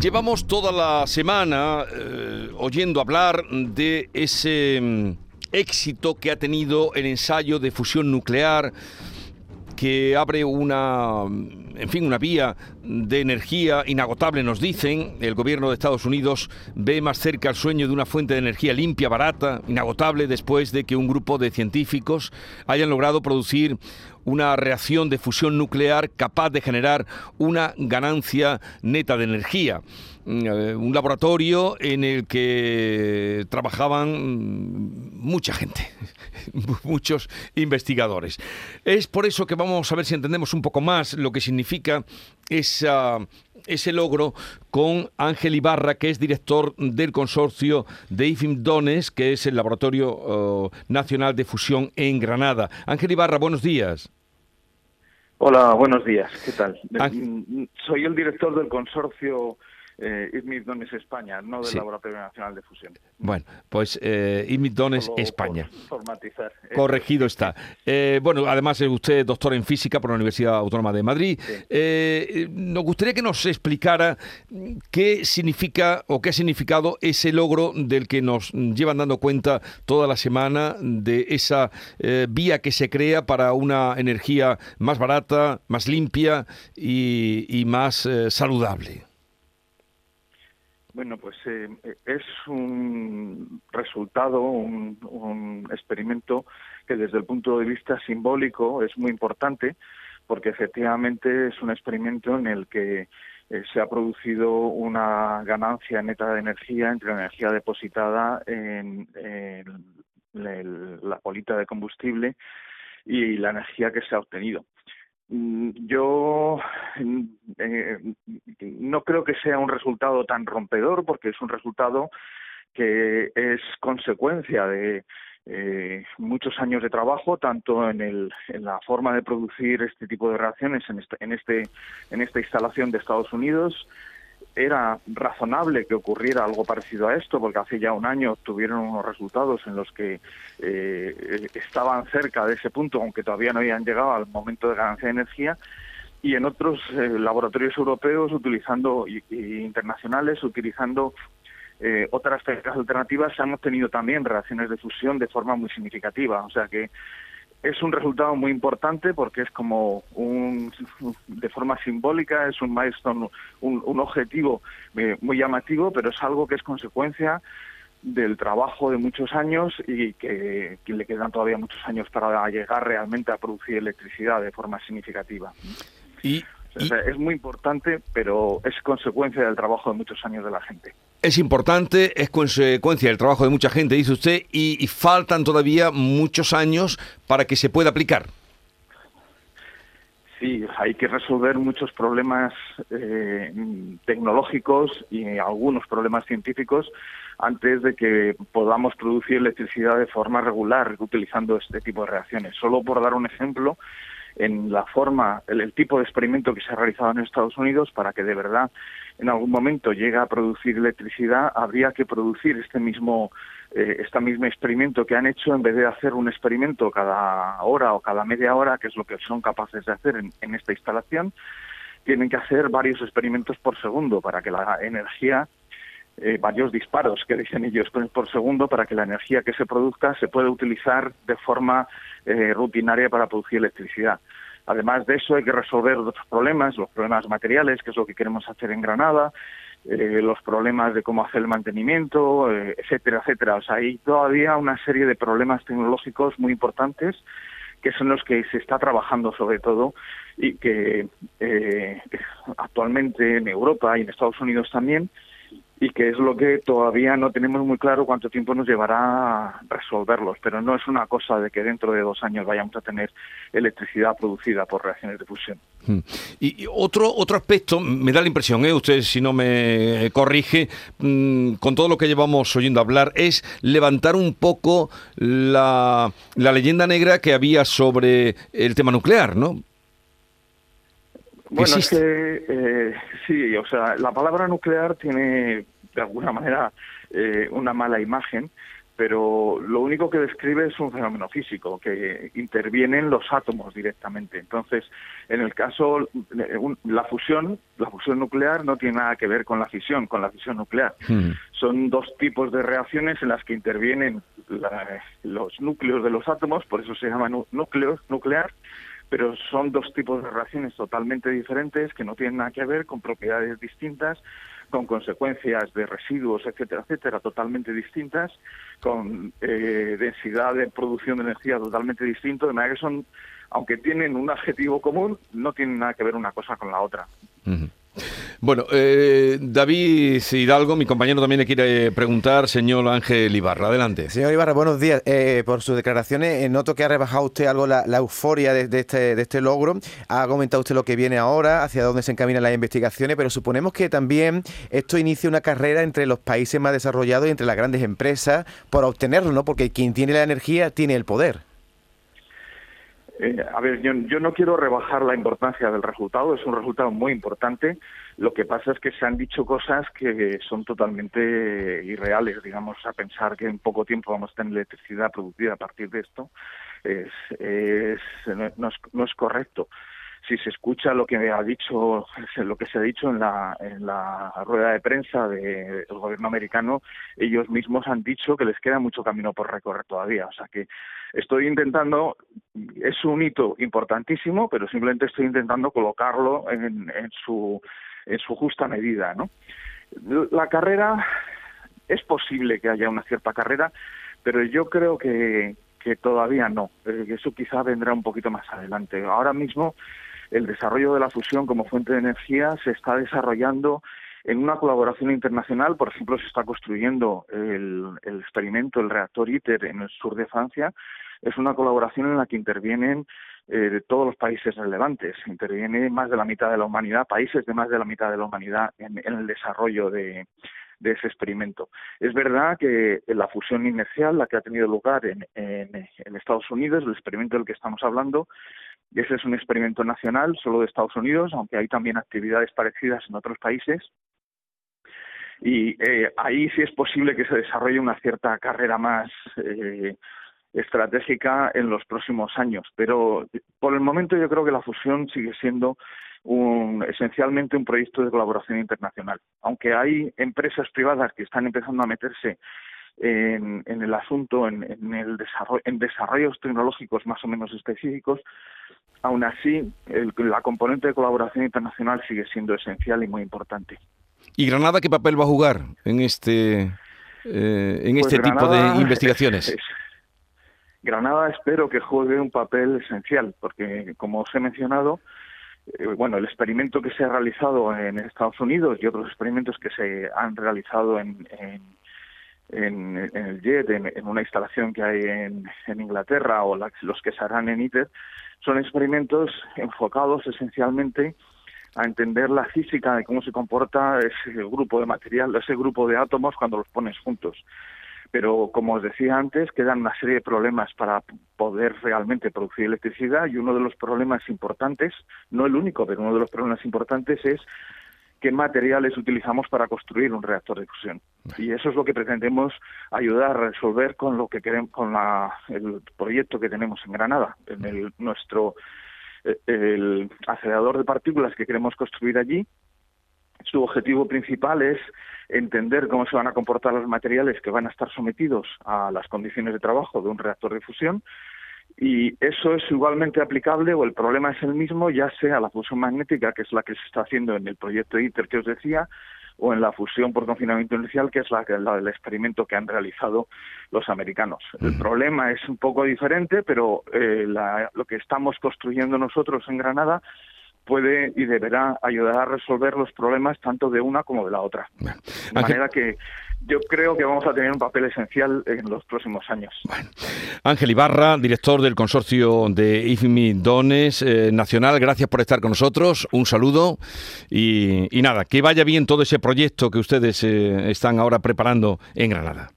Llevamos toda la semana eh, oyendo hablar de ese mm, éxito que ha tenido el ensayo de fusión nuclear que abre una, en fin, una vía de energía inagotable, nos dicen. El gobierno de Estados Unidos ve más cerca el sueño de una fuente de energía limpia, barata, inagotable, después de que un grupo de científicos hayan logrado producir una reacción de fusión nuclear capaz de generar una ganancia neta de energía. Mm, eh, un laboratorio en el que trabajaban mm, mucha gente, muchos investigadores. Es por eso que vamos a ver si entendemos un poco más lo que significa esa, ese logro con Ángel Ibarra, que es director del consorcio de IFIM Dones, que es el Laboratorio oh, Nacional de Fusión en Granada. Ángel Ibarra, buenos días. Hola, buenos días. ¿Qué tal? Soy el director del consorcio eh, Dones España, no del Laboratorio Nacional de Fusión. Bueno, pues eh, Dones España. Corregido está. Eh, bueno, además es usted doctor en física por la Universidad Autónoma de Madrid. Eh, nos gustaría que nos explicara qué significa o qué ha significado ese logro del que nos llevan dando cuenta toda la semana de esa eh, vía que se crea para una energía más barata, más limpia y más saludable. Bueno, pues eh, es un resultado, un, experimento que desde el punto de vista simbólico es muy importante porque efectivamente es un experimento en el que eh, se ha producido una ganancia neta de energía entre la energía depositada en, la polita de combustible y la energía que se ha obtenido. Mm, yo mm, eh, no creo que sea un resultado tan rompedor porque es un resultado que es consecuencia de eh, muchos años de trabajo tanto en, el, en la forma de producir este tipo de reacciones en, este, en, este, en esta instalación de Estados Unidos era razonable que ocurriera algo parecido a esto, porque hace ya un año tuvieron unos resultados en los que eh, estaban cerca de ese punto, aunque todavía no habían llegado al momento de ganancia de energía, y en otros eh, laboratorios europeos utilizando y, internacionales utilizando eh, otras técnicas alternativas se han obtenido también reacciones de fusión de forma muy significativa, o sea que es un resultado muy importante porque es como un, de forma simbólica, es un milestone, un, objetivo eh, muy llamativo, pero es algo que es consecuencia del trabajo de muchos años y que, le quedan todavía muchos años para llegar realmente a producir electricidad de forma significativa. Y, es muy importante, pero es consecuencia del trabajo de muchos años de la gente. Es importante, es consecuencia del trabajo de mucha gente, dice usted, y, faltan todavía muchos años para que se pueda aplicar. Sí, hay que resolver muchos problemas eh, tecnológicos y algunos problemas científicos antes de que podamos producir electricidad de forma regular utilizando este tipo de reacciones. Solo por dar un ejemplo, en la forma, el, tipo de experimento que se ha realizado en Estados Unidos para que de verdad en algún momento llegue a producir electricidad, habría que producir este mismo eh, este mismo experimento que han hecho en vez de hacer un experimento cada hora o cada media hora, que es lo que son capaces de hacer en, esta instalación, tienen que hacer varios experimentos por segundo para que la energía eh, varios disparos que dicen ellos por segundo para que la energía que se produzca se pueda utilizar de forma eh, rutinaria para producir electricidad. Además de eso hay que resolver otros problemas, los problemas materiales, que es lo que queremos hacer en Granada, eh, los problemas de cómo hacer el mantenimiento, eh, etcétera, etcétera. O sea, hay todavía una serie de problemas tecnológicos muy importantes que son los que se está trabajando sobre todo y que actualmente en Europa y en Estados Unidos también y que es lo que todavía no tenemos muy claro cuánto tiempo nos llevará resolverlos, pero no es una cosa de que dentro de dos años vayamos a tener electricidad producida por reacciones de fusión. Hmm. Y, otro otro aspecto, me da la impresión, ¿eh? usted si no me corrige, mm, con todo lo que llevamos oyendo hablar, es levantar un poco la, la leyenda negra que había sobre el tema nuclear, ¿no? Bueno, es que eh, sí, o sea, la palabra nuclear tiene de alguna manera eh, una mala imagen pero lo único que describe es un fenómeno físico, que intervienen los átomos directamente. Entonces, en el caso, la fusión, la fusión nuclear no tiene nada que ver con la fisión, con la fisión nuclear. Hmm. Son dos tipos de reacciones en las que intervienen los núcleos de los átomos, por eso se llama núcleo nuclear, pero son dos tipos de reacciones totalmente diferentes que no tienen nada que ver con propiedades distintas con consecuencias de residuos, etcétera, etcétera, totalmente distintas, con eh, densidad de producción de energía totalmente distinto, de manera que son, aunque tienen un adjetivo común, no tienen nada que ver una cosa con la otra. Bueno, eh, David Hidalgo, mi compañero también le quiere preguntar, señor Ángel Ibarra, adelante. Señor Ibarra, buenos días. Eh, por sus declaraciones, eh, noto que ha rebajado usted algo la, euforia de, este, de este logro. Ha comentado usted lo que viene ahora, hacia dónde se encaminan las investigaciones, pero suponemos que también esto inicia una carrera entre los países más desarrollados y entre las grandes empresas por obtenerlo, ¿no? Porque quien tiene la energía tiene el poder. Eh, a ver, yo, no quiero rebajar la importancia del resultado, es un resultado muy importante. Lo que pasa es que se han dicho cosas que son totalmente irreales, digamos, a pensar que en poco tiempo vamos a tener electricidad producida a partir de esto, es, no, es, no es correcto si se escucha lo que ha dicho, lo que se ha dicho en la, en la rueda de prensa del gobierno americano, ellos mismos han dicho que les queda mucho camino por recorrer todavía. O sea que estoy intentando, es un hito importantísimo, pero simplemente estoy intentando colocarlo en, en su en su justa medida, ¿no? La carrera es posible que haya una cierta carrera, pero yo creo que, que todavía no. Eh, eso quizá vendrá un poquito más adelante. Ahora mismo el desarrollo de la fusión como fuente de energía se está desarrollando en una colaboración internacional, por ejemplo, se está construyendo el, experimento, el reactor ITER en el sur de Francia. Es una colaboración en la que intervienen eh, todos los países relevantes. Interviene más de la mitad de la humanidad, países de más de la mitad de la humanidad en, el desarrollo de, ese experimento. Es verdad que la fusión inercial, la que ha tenido lugar en, en Estados Unidos, el experimento del que estamos hablando, ese es un experimento nacional, solo de Estados Unidos, aunque hay también actividades parecidas en otros países. Y eh, ahí sí es posible que se desarrolle una cierta carrera más eh, estratégica en los próximos años. Pero por el momento yo creo que la fusión sigue siendo un, esencialmente un proyecto de colaboración internacional. Aunque hay empresas privadas que están empezando a meterse en, el asunto, en, el desarrollo, en desarrollos tecnológicos más o menos específicos, aún así la componente de colaboración internacional sigue siendo esencial y muy importante. ¿Y Granada qué papel va a jugar en este, eh, en pues este tipo de investigaciones? Granada espero que juegue un papel esencial, porque como os he mencionado, eh, bueno, el experimento que se ha realizado en Estados Unidos y otros experimentos que se han realizado en en, el JET, en, una instalación que hay en, Inglaterra o los que se harán en ITER, son experimentos enfocados esencialmente a entender la física de cómo se comporta ese grupo de material, ese grupo de átomos cuando los pones juntos. Pero, como os decía antes, quedan una serie de problemas para poder realmente producir electricidad y uno de los problemas importantes, no el único, pero uno de los problemas importantes es qué materiales utilizamos para construir un reactor de fusión. Y eso es lo que pretendemos ayudar a resolver con lo que queremos, con el proyecto que tenemos en Granada, en el, nuestro eh, el acelerador de partículas que queremos construir allí. Su objetivo principal es entender cómo se van a comportar los materiales que van a estar sometidos a las condiciones de trabajo de un reactor de fusión y eso es igualmente aplicable o el problema es el mismo, ya sea la fusión magnética, que es la que se está haciendo en el proyecto ITER que os decía, o en la fusión por confinamiento inicial, que es la, la del experimento que han realizado los americanos. El problema es un poco diferente, pero eh, lo que estamos construyendo nosotros en Granada puede y deberá ayudar a resolver los problemas tanto de una como de la otra. De manera que yo creo que vamos a tener un papel esencial en los próximos años. Ángel Ibarra, director del consorcio de IFMI Dones eh, Nacional, gracias por estar con nosotros. Un saludo y, nada, que vaya bien todo ese proyecto que ustedes eh, están ahora preparando en Granada.